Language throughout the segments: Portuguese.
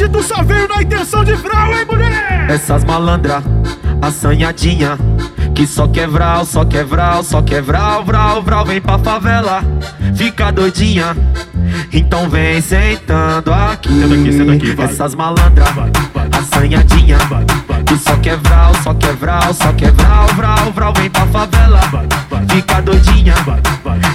Hoje tu só veio na intenção de vral, hein, mulher? Essas malandra, assanhadinha Que só quer vral, só quer vral, só quer vral, vral, Vem pra favela, fica doidinha Então vem sentando aqui Senta aqui, senta aqui, vai. Essas malandra, Vai, vai. assanhadinha. Que só quer vral, só quer vral, só quer vral, vral, Vem pra favela, fica doidinha.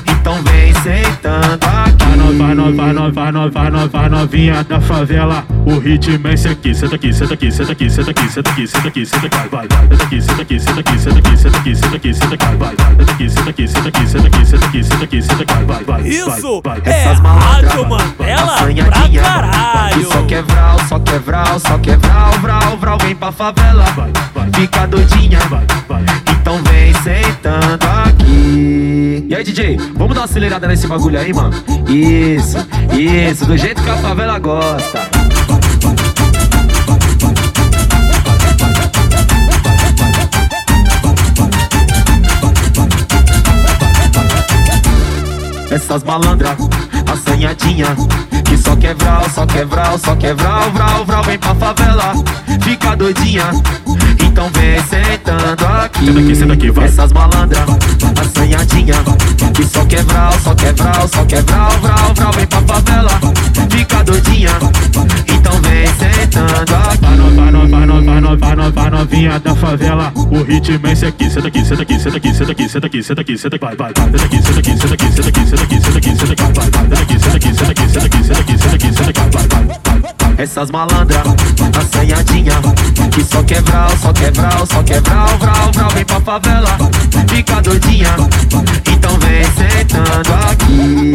Então vem sentando aqui Vai, no- vai, no- vai, no- vai, no- vai, no- vai novinha da favela. O ritmo é esse aqui. Senta aqui, senta aqui, senta aqui, senta aqui, senta aqui, senta aqui, senta aqui, vai, vai. Senta aqui, senta aqui, senta aqui, senta aqui, senta aqui, senta aqui, senta aqui, vai, vai. Senta aqui, senta aqui, senta aqui, senta aqui, senta aqui, senta aqui, senta aqui, vai, vai. Isso vai, é vai. Essas malandra, Rádio Mandela pra caralho. Só quer vral, só quer vral, só quer vral, vral, vral Vem pra favela, Vai, vai. fica doidinha Vai, vai. Então vem sentando. E aí, DJ, vamos dar uma acelerada nesse bagulho aí, mano? Isso, isso, do jeito que a favela gosta. Essas malandra, assanhadinha Que só quer vral, só quer vral, só quer vral, vral, Vem pra favela, fica doidinha Então vem sentando aqui Senta aqui, senta aqui, vai. Essas malandra, novinha da favela. O ritmo é esse aqui. Senta aqui, senta aqui, senta aqui, senta aqui, senta aqui, senta aqui, senta aqui, vai, vai. Senta aqui, senta aqui, senta aqui, senta aqui, senta aqui, senta aqui, senta aqui, vai, vai. Senta aqui, senta aqui, senta aqui, senta aqui, senta aqui, senta aqui, senta aqui, vai, vai. Essas malandra, assanhadinha Que só quer vral, só quer vral, só quer vral, vral, vral Vem pra favela, fica doidinha Então vem sentando aqui